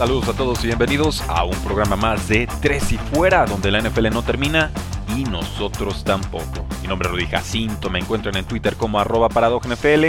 Saludos a todos y bienvenidos a un programa más de Tres y Fuera, donde la NFL no termina y nosotros tampoco. Mi nombre es Rudy Jacinto, me encuentran en Twitter como arroba NFL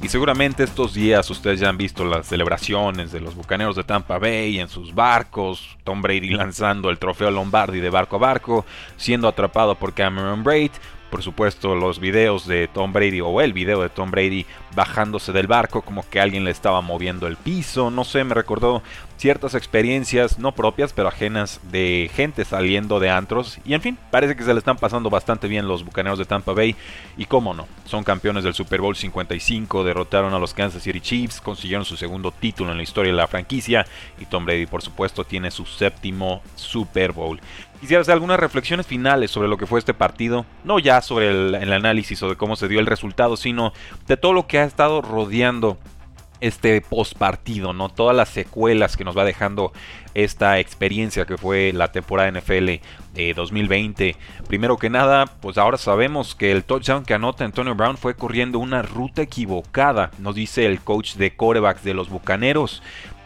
y seguramente estos días ustedes ya han visto las celebraciones de los bucaneros de Tampa Bay en sus barcos, Tom Brady lanzando el trofeo Lombardi de barco a barco, siendo atrapado por Cameron Braid, por supuesto los videos de Tom Brady o el video de Tom Brady bajándose del barco como que alguien le estaba moviendo el piso, no sé, me recordó ciertas experiencias no propias pero ajenas de gente saliendo de antros. Y en fin, parece que se le están pasando bastante bien los Bucaneros de Tampa Bay. Y cómo no, son campeones del Super Bowl 55, derrotaron a los Kansas City Chiefs, consiguieron su segundo título en la historia de la franquicia y Tom Brady por supuesto tiene su séptimo Super Bowl. Quisiera hacer algunas reflexiones finales sobre lo que fue este partido, no ya sobre el, análisis o de cómo se dio el resultado, sino de todo lo que ha estado rodeando este post partido, ¿no? Todas las secuelas que nos va dejando esta experiencia que fue la temporada NFL de 2020. Primero que nada, pues ahora sabemos que el touchdown que anota Antonio Brown fue corriendo una ruta equivocada, nos dice el coach de corebacks de los Bucaneros.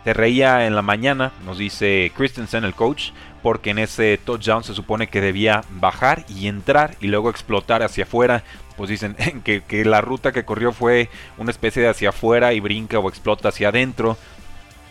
Se reía en la mañana, nos dice Christensen, el coach, porque en ese touchdown se supone que debía bajar y entrar y luego explotar hacia afuera. Pues dicen que, la ruta que corrió fue una especie de hacia afuera y brinca o explota hacia adentro.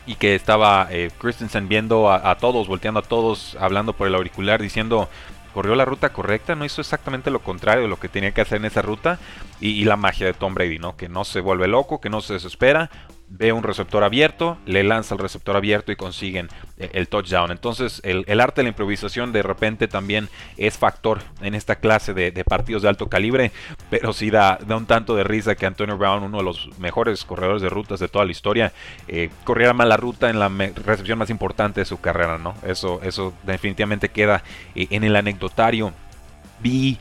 Y que estaba eh, Christensen viendo a, todos, volteando a todos, hablando por el auricular, diciendo, corrió la ruta correcta, no hizo exactamente lo contrario de lo que tenía que hacer en esa ruta. Y, la magia de Tom Brady, ¿no? Que no se vuelve loco, que no se desespera, ve un receptor abierto, le lanza el receptor abierto y consiguen eh, el touchdown. Entonces, el, arte de la improvisación de repente también es factor en esta clase de, partidos de alto calibre, pero sí da, da, un tanto de risa que Antonio Brown, uno de los mejores corredores de rutas de toda la historia, eh, corriera mal la ruta en la recepción más importante de su carrera, ¿no? Eso, eso definitivamente queda eh, en el anecdotario vi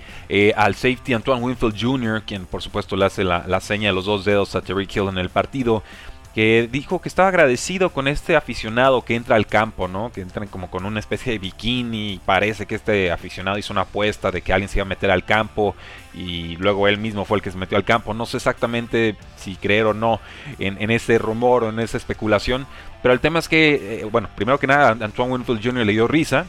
al safety Antoine Winfield Jr., quien por supuesto le hace la, la, seña de los dos dedos a Terry Hill en el partido, que dijo que estaba agradecido con este aficionado que entra al campo, ¿no? Que entran como con una especie de bikini parece que este aficionado hizo una apuesta de que alguien se iba a meter al campo y luego él mismo fue el que se metió al campo. No sé exactamente si creer o no en, ese rumor o en esa especulación, pero el tema es que, eh, bueno, primero que nada, Antoine Winfield Jr. le dio risa,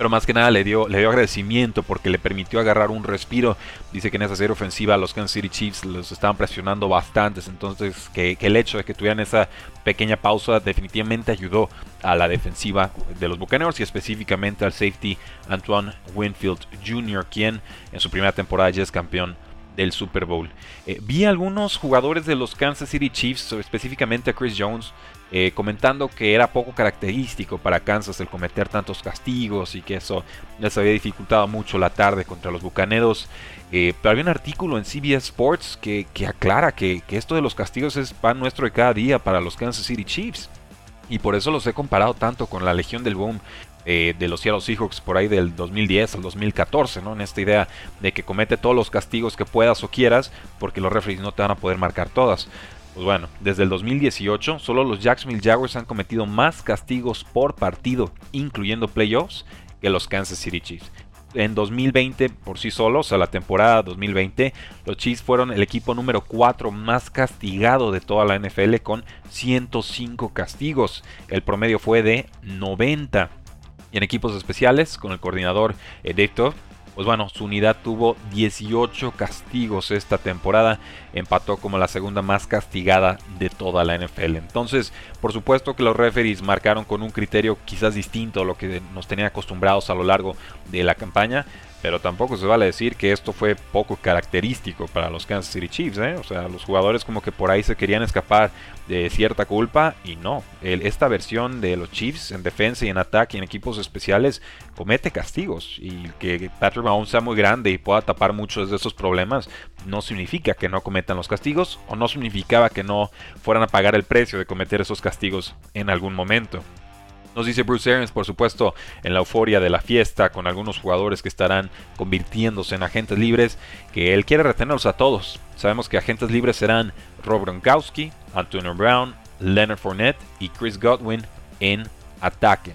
pero más que nada le dio, le dio agradecimiento porque le permitió agarrar un respiro. Dice que en esa serie ofensiva los Kansas City Chiefs los estaban presionando bastantes, entonces que, el hecho de que tuvieran esa pequeña pausa definitivamente ayudó a la defensiva de los Buccaneers y específicamente al safety Antoine Winfield Jr., quien en su primera temporada ya es campeón del Super Bowl. Eh, vi algunos jugadores de los Kansas City Chiefs, específicamente a Chris Jones, eh, comentando que era poco característico para Kansas el cometer tantos castigos y que eso les había dificultado mucho la tarde contra los Bucaneros. Eh, pero había un artículo en CBS Sports que, aclara que, esto de los castigos es pan nuestro de cada día para los Kansas City Chiefs. Y por eso los he comparado tanto con la Legión del Boom eh, de los Seattle Seahawks por ahí del 2010 al 2014, ¿no? En esta idea de que comete todos los castigos que puedas o quieras, porque los referees no te van a poder marcar todas. Pues bueno, desde el 2018 solo los Jacksonville Jaguars han cometido más castigos por partido, incluyendo playoffs, que los Kansas City Chiefs. En 2020 por sí solos, o la temporada 2020, los Chiefs fueron el equipo número 4 más castigado de toda la NFL con 105 castigos. El promedio fue de 90. Y en equipos especiales, con el coordinador eh, Dave pues bueno, su unidad tuvo 18 castigos esta temporada, empató como la segunda más castigada de toda la NFL. Entonces, por supuesto que los referees marcaron con un criterio quizás distinto a lo que nos tenían acostumbrados a lo largo de la campaña, pero tampoco se vale decir que esto fue poco característico para los Kansas City Chiefs. ¿eh? O sea, los jugadores como que por ahí se querían escapar de cierta culpa y no. esta versión de los Chiefs en defensa y en ataque y en equipos especiales comete castigos. Y que Patrick Mahomes sea muy grande y pueda tapar muchos de esos problemas no significa que no cometan los castigos o no significaba que no fueran a pagar el precio de cometer esos castigos en algún momento. Nos dice Bruce Arians, por supuesto, en la euforia de la fiesta con algunos jugadores que estarán convirtiéndose en agentes libres, que él quiere retenerlos a todos. Sabemos que agentes libres serán Rob Gronkowski, Antonio Brown, Leonard Fournette y Chris Godwin en ataque.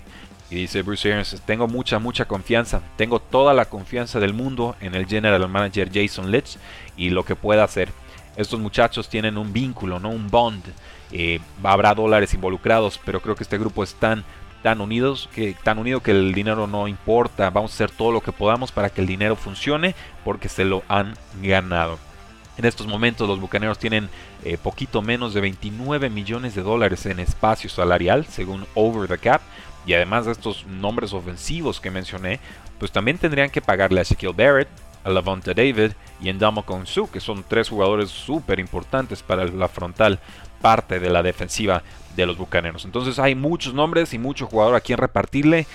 Y dice Bruce Arians, tengo mucha, mucha confianza, tengo toda la confianza del mundo en el general manager Jason Litch y lo que pueda hacer. Estos muchachos tienen un vínculo, no un bond. Eh, habrá dólares involucrados, pero creo que este grupo es tan tan unidos que tan unido que el dinero no importa. Vamos a hacer todo lo que podamos para que el dinero funcione porque se lo han ganado. En estos momentos los bucaneros tienen eh, poquito menos de 29 millones de dólares en espacio salarial según Over the Cap. Y además de estos nombres ofensivos que mencioné, pues también tendrían que pagarle a Ezekiel Barrett, a Lavonta David y Endamo Konsu, que son tres jugadores súper importantes para la frontal parte de la defensiva de los Bucaneros. Entonces hay muchos nombres y mucho jugador a quien repartirle.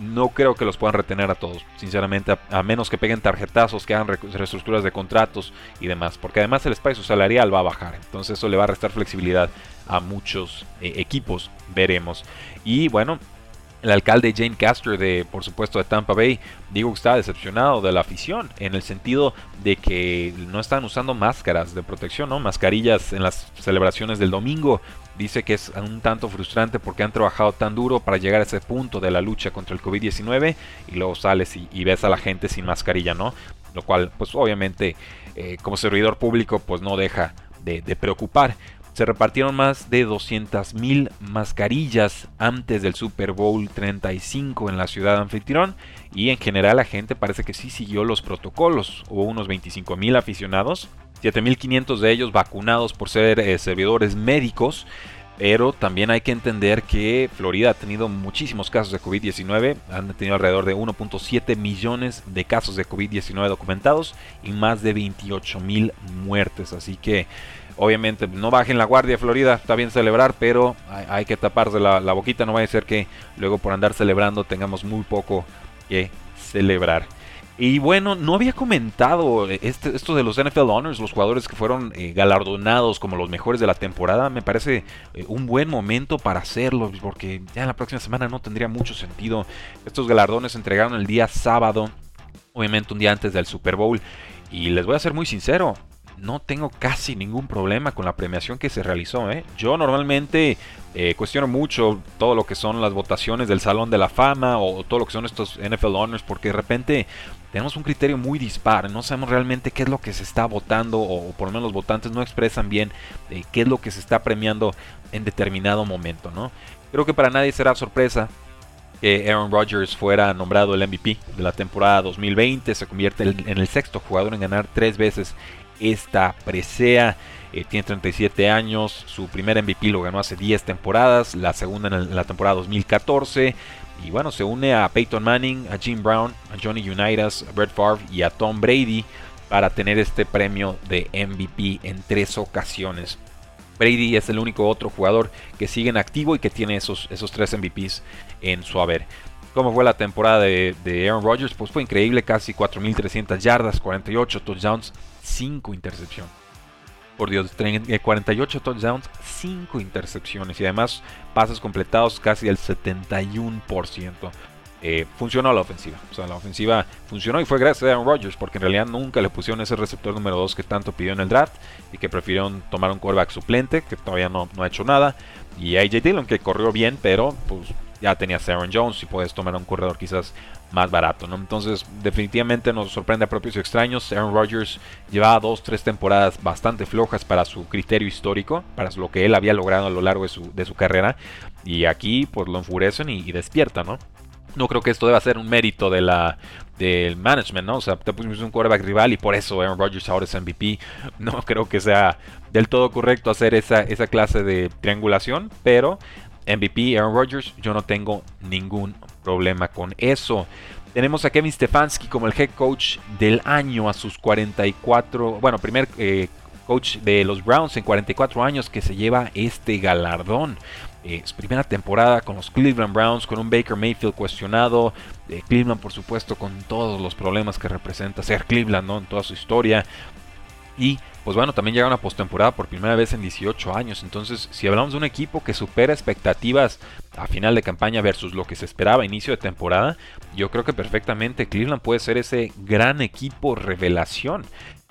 No creo que los puedan retener a todos, sinceramente, a, menos que peguen tarjetazos, que hagan reestructuras de contratos y demás, porque además el espacio salarial va a bajar, entonces eso le va a restar flexibilidad a muchos eh, equipos, veremos. Y bueno, el alcalde Jane Castro de, por supuesto, de Tampa Bay, digo que está decepcionado de la afición, en el sentido de que no están usando máscaras de protección, ¿no? Mascarillas en las celebraciones del domingo. Dice que es un tanto frustrante porque han trabajado tan duro para llegar a ese punto de la lucha contra el COVID-19 y luego sales y, ves a la gente sin mascarilla, ¿no? Lo cual, pues obviamente, eh, como servidor público, pues no deja de, de preocupar. Se repartieron más de 200.000 mascarillas antes del Super Bowl 35 en la ciudad anfitrión y en general la gente parece que sí siguió los protocolos. Hubo unos 25.000 aficionados, 7.500 de ellos vacunados por ser eh, servidores médicos. Pero también hay que entender que Florida ha tenido muchísimos casos de COVID-19. Han tenido alrededor de 1.7 millones de casos de COVID-19 documentados y más de 28 mil muertes. Así que Obviamente, no bajen la guardia, Florida. Está bien celebrar, pero hay, que taparse la, boquita. No vaya a ser que luego por andar celebrando tengamos muy poco que celebrar. Y bueno, no había comentado este, esto de los NFL Honors, los jugadores que fueron eh, galardonados como los mejores de la temporada. Me parece eh, un buen momento para hacerlo, porque ya la próxima semana no tendría mucho sentido. Estos galardones se entregaron el día sábado, obviamente un día antes del Super Bowl. Y les voy a ser muy sincero, no tengo casi ningún problema con la premiación que se realizó. ¿eh? Yo normalmente eh, cuestiono mucho todo lo que son las votaciones del Salón de la Fama o todo lo que son estos NFL Honors porque de repente tenemos un criterio muy dispar. No sabemos realmente qué es lo que se está votando o por lo menos los votantes no expresan bien eh, qué es lo que se está premiando en determinado momento. ¿no? Creo que para nadie será sorpresa que Aaron Rodgers fuera nombrado el MVP de la temporada 2020. Se convierte en el sexto jugador en ganar tres veces esta presea. Eh, tiene 37 años, su primer MVP lo ganó hace 10 temporadas, la segunda en, la temporada 2014. Y bueno, se une a Peyton Manning, a Jim Brown, a Johnny Unitas, a Brett Favre y a Tom Brady para tener este premio de MVP en tres ocasiones. Brady es el único otro jugador que sigue en activo y que tiene esos, esos tres MVPs en su haber. ¿Cómo fue la temporada de, Aaron Rodgers? Pues fue increíble, casi 4.300 yardas, 48 touchdowns, 5 intercepciones. Por Dios, 48 touchdowns, 5 intercepciones y además pases completados casi el 71%. Eh, funcionó la ofensiva. O sea, la ofensiva funcionó y fue gracias a Aaron Rodgers, porque en realidad nunca le pusieron ese receptor número 2 que tanto pidió en el draft y que prefirieron tomar un quarterback suplente, que todavía no, no ha hecho nada. Y AJ Dillon, que corrió bien, pero pues ya tenías Aaron Jones y puedes tomar un corredor quizás más barato, ¿no? Entonces, definitivamente nos sorprende a propios y extraños. Aaron Rodgers llevaba dos, tres temporadas bastante flojas para su criterio histórico, para lo que él había logrado a lo largo de su, de su carrera. Y aquí, pues lo enfurecen y, despierta, ¿no? No creo que esto deba ser un mérito del management, ¿no? O sea, te pusimos un quarterback rival y por eso Aaron Rodgers ahora es MVP. No creo que sea del todo correcto hacer esa, esa clase de triangulación, pero MVP Aaron Rodgers, yo no tengo ningún problema con eso. Tenemos a Kevin Stefanski como el head coach del año a sus 44, bueno, primer eh, coach de los Browns en 44 años que se lleva este galardón. Eh, primera temporada con los Cleveland Browns, con un Baker Mayfield cuestionado. Eh, Cleveland, por supuesto, con todos los problemas que representa ser Cleveland en toda su historia. Y pues bueno, también llega una postemporada por primera vez en 18 años. Entonces, si hablamos de un equipo que supera expectativas a final de campaña versus lo que se esperaba a inicio de temporada, yo creo que perfectamente Cleveland puede ser ese gran equipo revelación.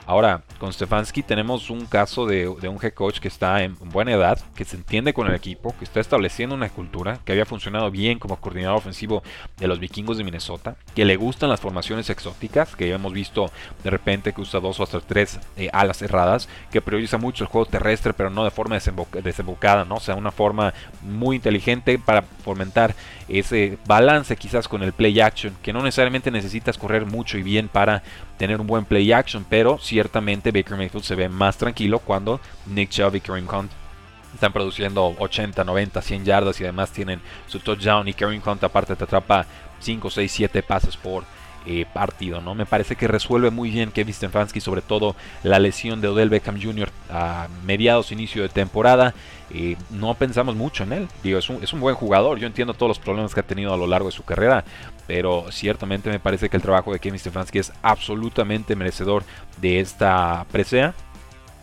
Ahora, con Stefanski tenemos un caso de, un head coach que está en buena edad, que se entiende con el equipo, que está estableciendo una cultura, que había funcionado bien como coordinador ofensivo de los vikingos de Minnesota, que le gustan las formaciones exóticas, que hemos visto de repente que usa dos o hasta tres eh, alas cerradas, que prioriza mucho el juego terrestre, pero no de forma desembocada, ¿no? O sea, una forma muy inteligente para fomentar ese balance quizás con el play action, que no necesariamente necesitas correr mucho y bien para tener un buen play action, pero ciertamente Baker Mayfield se ve más tranquilo cuando Nick Chubb y Kareem Hunt están produciendo 80, 90, 100 yardas y además tienen su touchdown y Kareem Hunt aparte te atrapa 5, 6, 7 pases por eh, partido, ¿no? Me parece que resuelve muy bien Kevin Stefanski, sobre todo la lesión de Odell Beckham Jr. a mediados, inicio de temporada. Eh, no pensamos mucho en él. Digo, es un, es un, buen jugador. Yo entiendo todos los problemas que ha tenido a lo largo de su carrera. Pero ciertamente me parece que el trabajo de Kevin Stefanski es absolutamente merecedor de esta presea.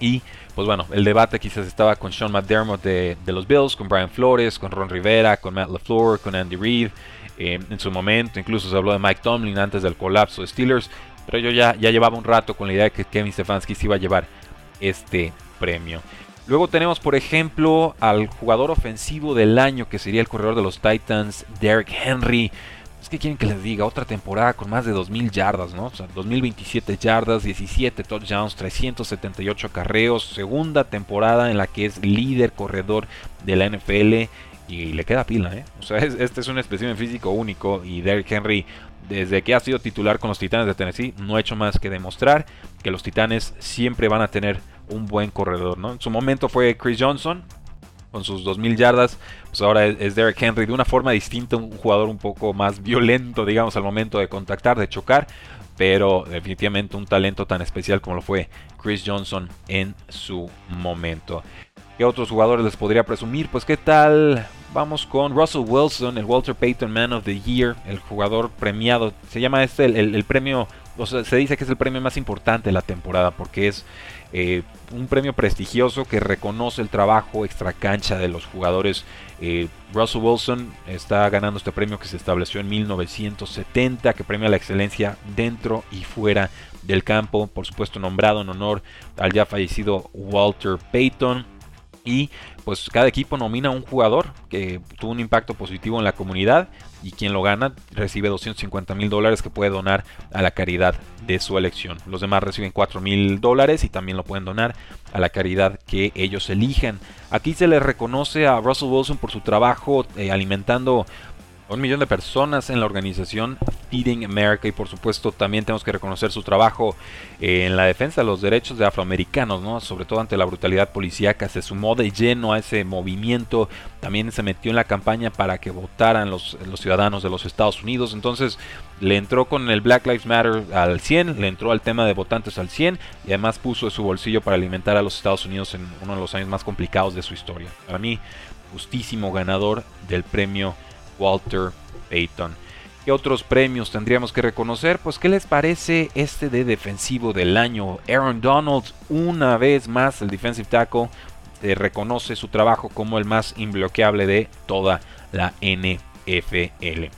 Y pues bueno, el debate quizás estaba con Sean McDermott de, de, los Bills, con Brian Flores, con Ron Rivera, con Matt LaFleur, con Andy Reid. Eh, en su momento incluso se habló de Mike Tomlin antes del colapso de Steelers. Pero yo ya, ya llevaba un rato con la idea de que Kevin Stefanski se iba a llevar este premio. Luego tenemos, por ejemplo, al jugador ofensivo del año, que sería el corredor de los Titans, Derrick Henry. Que quieren que les diga, otra temporada con más de 2.000 yardas, ¿no? O sea, 2.027 yardas, 17 touchdowns, 378 carreos. Segunda temporada en la que es líder corredor de la NFL y le queda pila, ¿eh? O sea, este es un espécimen físico único y Derrick Henry, desde que ha sido titular con los Titanes de Tennessee, no ha hecho más que demostrar que los Titanes siempre van a tener un buen corredor, ¿no? En su momento fue Chris Johnson con sus 2000 yardas, pues ahora es Derrick Henry de una forma distinta, un jugador un poco más violento, digamos, al momento de contactar, de chocar, pero definitivamente un talento tan especial como lo fue Chris Johnson en su momento. ¿Qué otros jugadores les podría presumir? Pues qué tal Vamos con Russell Wilson, el Walter Payton Man of the Year, el jugador premiado. Se llama este el, premio, o sea, se dice que es el premio más importante de la temporada porque es eh, un premio prestigioso que reconoce el trabajo extra cancha de los jugadores. Eh, Russell Wilson está ganando este premio que se estableció en 1970, que premia la excelencia dentro y fuera del campo. Por supuesto, nombrado en honor al ya fallecido Walter Payton. Y pues cada equipo nomina a un jugador que tuvo un impacto positivo en la comunidad y quien lo gana recibe 250 mil dólares que puede donar a la caridad de su elección. Los demás reciben 4 mil dólares y también lo pueden donar a la caridad que ellos elijan. Aquí se le reconoce a Russell Wilson por su trabajo eh, alimentando un millón de personas en la organización Feeding America y por supuesto también tenemos que reconocer su trabajo eh, en la defensa de los derechos de afroamericanos, ¿no? sobre todo ante la brutalidad policíaca, se sumó de lleno a ese movimiento, también se metió en la campaña para que votaran los, los ciudadanos de los Estados Unidos, entonces le entró con el Black Lives Matter al 100, le entró al tema de votantes al 100 y además puso de su bolsillo para alimentar a los Estados Unidos en uno de los años más complicados de su historia. Para mí, justísimo ganador del premio Walter Payton. ¿Qué otros premios tendríamos que reconocer? Pues ¿qué les parece este de defensivo del año? Aaron Donald, una vez más el defensive tackle, eh, reconoce su trabajo como el más imbloqueable de toda la NFL.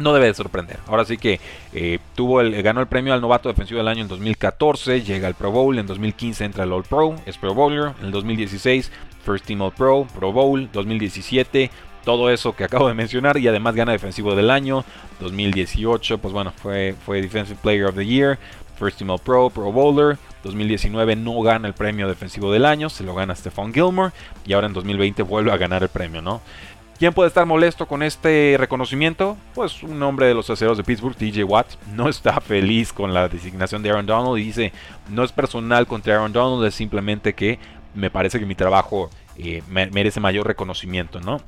No debe de sorprender. Ahora sí que eh, tuvo el, ganó el premio al novato defensivo del año en 2014, llega al Pro Bowl, en 2015 entra al All Pro, es Pro Bowler, en el 2016 First Team All Pro, Pro Bowl, 2017 todo eso que acabo de mencionar y además gana defensivo del año 2018 pues bueno fue, fue Defensive Player of the Year First Team All Pro Pro Bowler 2019 no gana el premio defensivo del año se lo gana Stephon Gilmore y ahora en 2020 vuelve a ganar el premio no ¿Quién puede estar molesto con este reconocimiento? Pues un hombre de los aceros de Pittsburgh, TJ Watt, no está feliz con la designación de Aaron Donald y dice, no es personal contra Aaron Donald, es simplemente que me parece que mi trabajo eh, merece mayor reconocimiento, ¿no?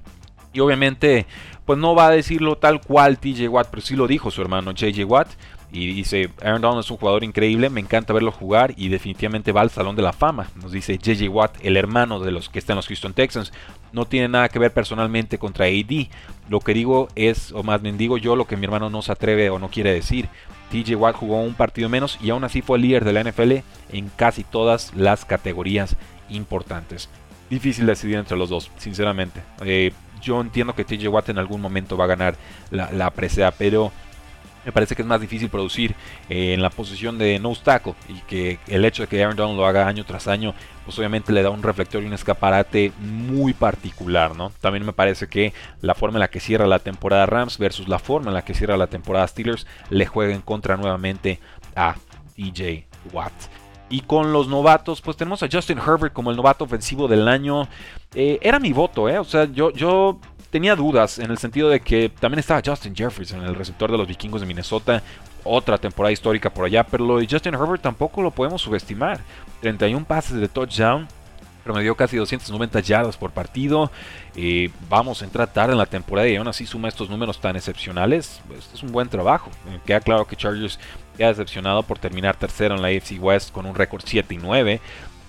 Y obviamente, pues no va a decirlo tal cual TJ Watt, pero sí lo dijo su hermano JJ Watt. Y dice, Aaron Donald es un jugador increíble, me encanta verlo jugar y definitivamente va al Salón de la Fama. Nos dice JJ Watt, el hermano de los que están en los Houston Texans. No tiene nada que ver personalmente contra AD. Lo que digo es, o más bien digo yo, lo que mi hermano no se atreve o no quiere decir. TJ Watt jugó un partido menos y aún así fue líder de la NFL en casi todas las categorías importantes. Difícil decidir entre los dos, sinceramente. Eh, yo entiendo que TJ Watt en algún momento va a ganar la, la presea, pero me parece que es más difícil producir eh, en la posición de no tackle y que el hecho de que Aaron Donald lo haga año tras año, pues obviamente le da un reflector y un escaparate muy particular, ¿no? También me parece que la forma en la que cierra la temporada Rams versus la forma en la que cierra la temporada Steelers le juega en contra nuevamente a DJ Watt. Y con los novatos, pues tenemos a Justin Herbert como el novato ofensivo del año. Eh, era mi voto, ¿eh? O sea, yo, yo tenía dudas en el sentido de que también estaba Justin Jefferson, el receptor de los vikingos de Minnesota. Otra temporada histórica por allá, pero Justin Herbert tampoco lo podemos subestimar. 31 pases de touchdown, promedió casi 290 yardas por partido. Eh, vamos a entrar tarde en la temporada y aún así suma estos números tan excepcionales. Pues, es un buen trabajo. Eh, queda claro que Chargers queda decepcionado por terminar tercero en la AFC West con un récord 7 y 9.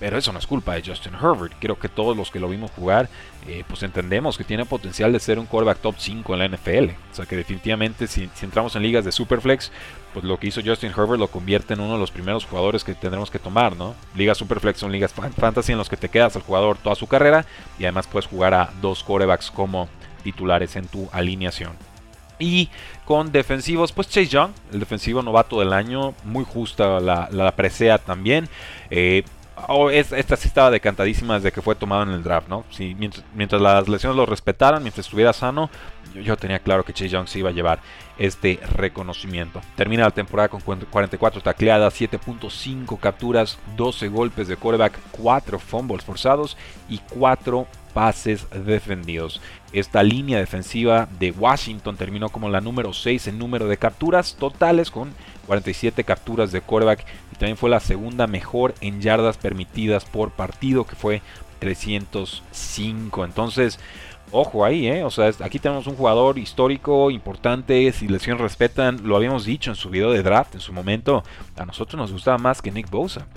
Pero eso no es culpa de Justin Herbert. Creo que todos los que lo vimos jugar, eh, pues entendemos que tiene potencial de ser un quarterback top 5 en la NFL. O sea que definitivamente si, entramos en ligas de Superflex, pues lo que hizo Justin Herbert lo convierte en uno de los primeros jugadores que tendremos que tomar, ¿no? Ligas Superflex son ligas fantasy en los que te quedas al jugador toda su carrera y además puedes jugar a dos quarterbacks como titulares en tu alineación. Y con defensivos, pues Chase Young, el defensivo novato del año, muy justa la, la presea también. Eh, Oh, esta sí estaba decantadísima desde que fue tomado en el draft, ¿no? mientras, las lesiones lo respetaran, mientras estuviera sano, yo, tenía claro que Chase Young se iba a llevar este reconocimiento. Termina la temporada con 44 tacleadas, 7.5 capturas, 12 golpes de quarterback, 4 fumbles forzados y 4 pases defendidos. Esta línea defensiva de Washington terminó como la número 6 en número de capturas totales con 47 capturas de quarterback y también fue la segunda mejor en yardas permitidas por partido que fue 305. Entonces, ojo ahí, ¿eh? O sea, aquí tenemos un jugador histórico, importante, si lesiones respetan, lo habíamos dicho en su video de draft en su momento, a nosotros nos gustaba más que Nick Bosa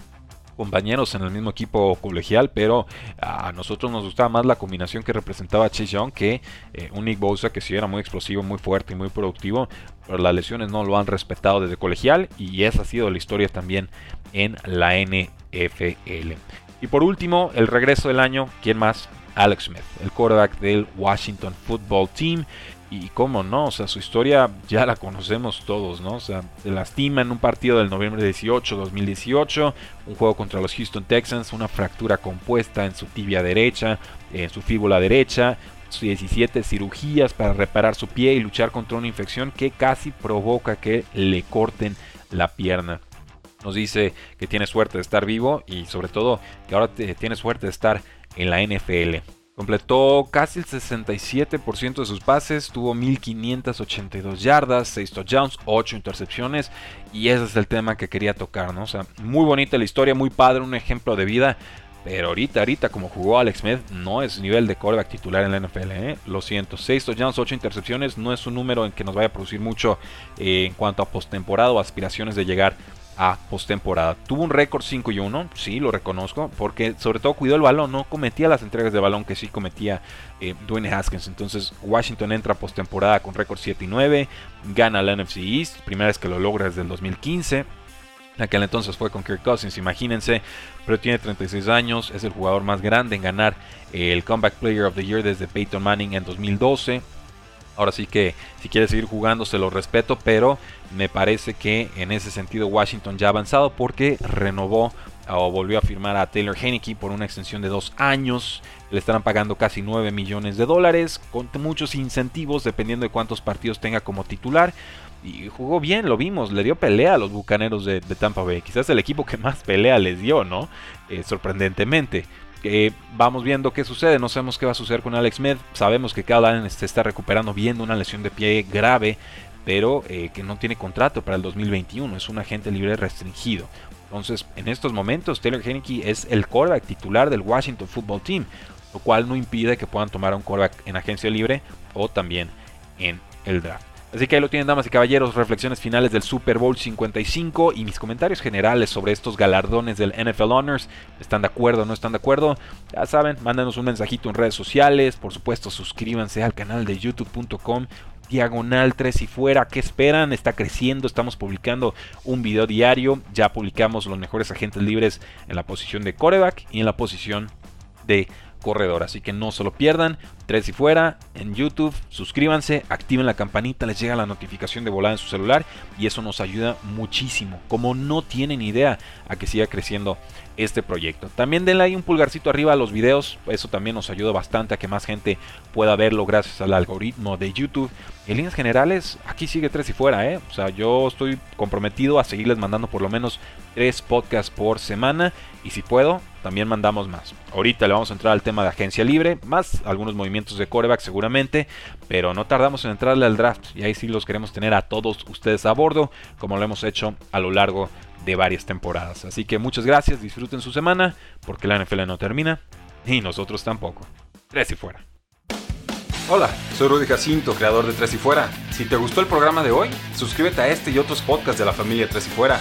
compañeros en el mismo equipo colegial, pero a nosotros nos gustaba más la combinación que representaba Chase Young que eh, un Nick Bosa que sí era muy explosivo, muy fuerte y muy productivo, pero las lesiones no lo han respetado desde colegial y esa ha sido la historia también en la NFL. Y por último, el regreso del año, ¿quién más? Alex Smith, el quarterback del Washington Football Team. Y cómo no, o sea, su historia ya la conocemos todos, ¿no? O sea, se lastima en un partido del noviembre 18, 2018, un juego contra los Houston Texans, una fractura compuesta en su tibia derecha, en su fíbula derecha, 17 cirugías para reparar su pie y luchar contra una infección que casi provoca que le corten la pierna. Nos dice que tiene suerte de estar vivo y sobre todo que ahora tiene suerte de estar en la NFL. Completó casi el 67% de sus pases, tuvo 1582 yardas, 6 touchdowns, 8 intercepciones y ese es el tema que quería tocar, ¿no? O sea, muy bonita la historia, muy padre, un ejemplo de vida, pero ahorita, ahorita como jugó Alex Smith, no es nivel de coreback titular en la NFL, ¿eh? Lo siento, 6 touchdowns, 8 intercepciones, no es un número en que nos vaya a producir mucho eh, en cuanto a postemporada o aspiraciones de llegar a postemporada. Tuvo un récord 5 y 1, sí, lo reconozco, porque sobre todo cuidó el balón, no cometía las entregas de balón que sí cometía eh, Dwayne Haskins. Entonces Washington entra a postemporada con récord 7 y 9, gana la NFC East, primera vez que lo logra desde el 2015. Aquel entonces fue con Kirk Cousins, imagínense, pero tiene 36 años, es el jugador más grande en ganar el Comeback Player of the Year desde Peyton Manning en 2012. Ahora sí que si quiere seguir jugando se lo respeto, pero me parece que en ese sentido Washington ya ha avanzado porque renovó o volvió a firmar a Taylor Heineke por una extensión de dos años. Le estarán pagando casi 9 millones de dólares con muchos incentivos dependiendo de cuántos partidos tenga como titular. Y jugó bien, lo vimos, le dio pelea a los bucaneros de, Tampa Bay. Quizás el equipo que más pelea les dio, ¿no? Eh, sorprendentemente vamos viendo qué sucede. No sabemos qué va a suceder con Alex Smith. Sabemos que Kyle Allen se está recuperando viendo una lesión de pie grave, pero eh, que no tiene contrato para el 2021. Es un agente libre restringido. Entonces, en estos momentos, Taylor Heineke es el quarterback titular del Washington Football Team. lo cual no impide que puedan tomar un quarterback en agencia libre o también en el draft. Así que ahí lo tienen, damas y caballeros, reflexiones finales del Super Bowl 55 y mis comentarios generales sobre estos galardones del NFL Honors. ¿Están de acuerdo o no están de acuerdo? Ya saben, mándenos un mensajito en redes sociales. Por supuesto, suscríbanse al canal de youtube.com diagonal 3 y fuera. ¿Qué esperan? Está creciendo, estamos publicando un video diario. Ya publicamos los mejores agentes libres en la posición de coreback y en la posición de corredor. Así que no se lo pierdan. Tres y fuera en YouTube. Suscríbanse, activen la campanita, les llega la notificación de volada en su celular y eso nos ayuda muchísimo. Como no tienen idea a que siga creciendo este proyecto. También denle ahí un pulgarcito arriba a los videos. Eso también nos ayuda bastante a que más gente pueda verlo gracias al algoritmo de YouTube. En líneas generales, aquí sigue tres y fuera, ¿eh? O sea, yo estoy comprometido a seguirles mandando por lo menos tres podcasts por semana. Y si puedo, también mandamos más. Ahorita le vamos a entrar al tema de agencia libre, más algunos movimientos de coreback seguramente, pero no tardamos en entrarle al draft y ahí sí los queremos tener a todos ustedes a bordo, como lo hemos hecho a lo largo de varias temporadas. Así que muchas gracias, disfruten su semana, porque la NFL no termina y nosotros tampoco. Tres y fuera. Hola, soy Rudy Jacinto, creador de Tres y Fuera. Si te gustó el programa de hoy, suscríbete a este y otros podcasts de la familia Tres y Fuera.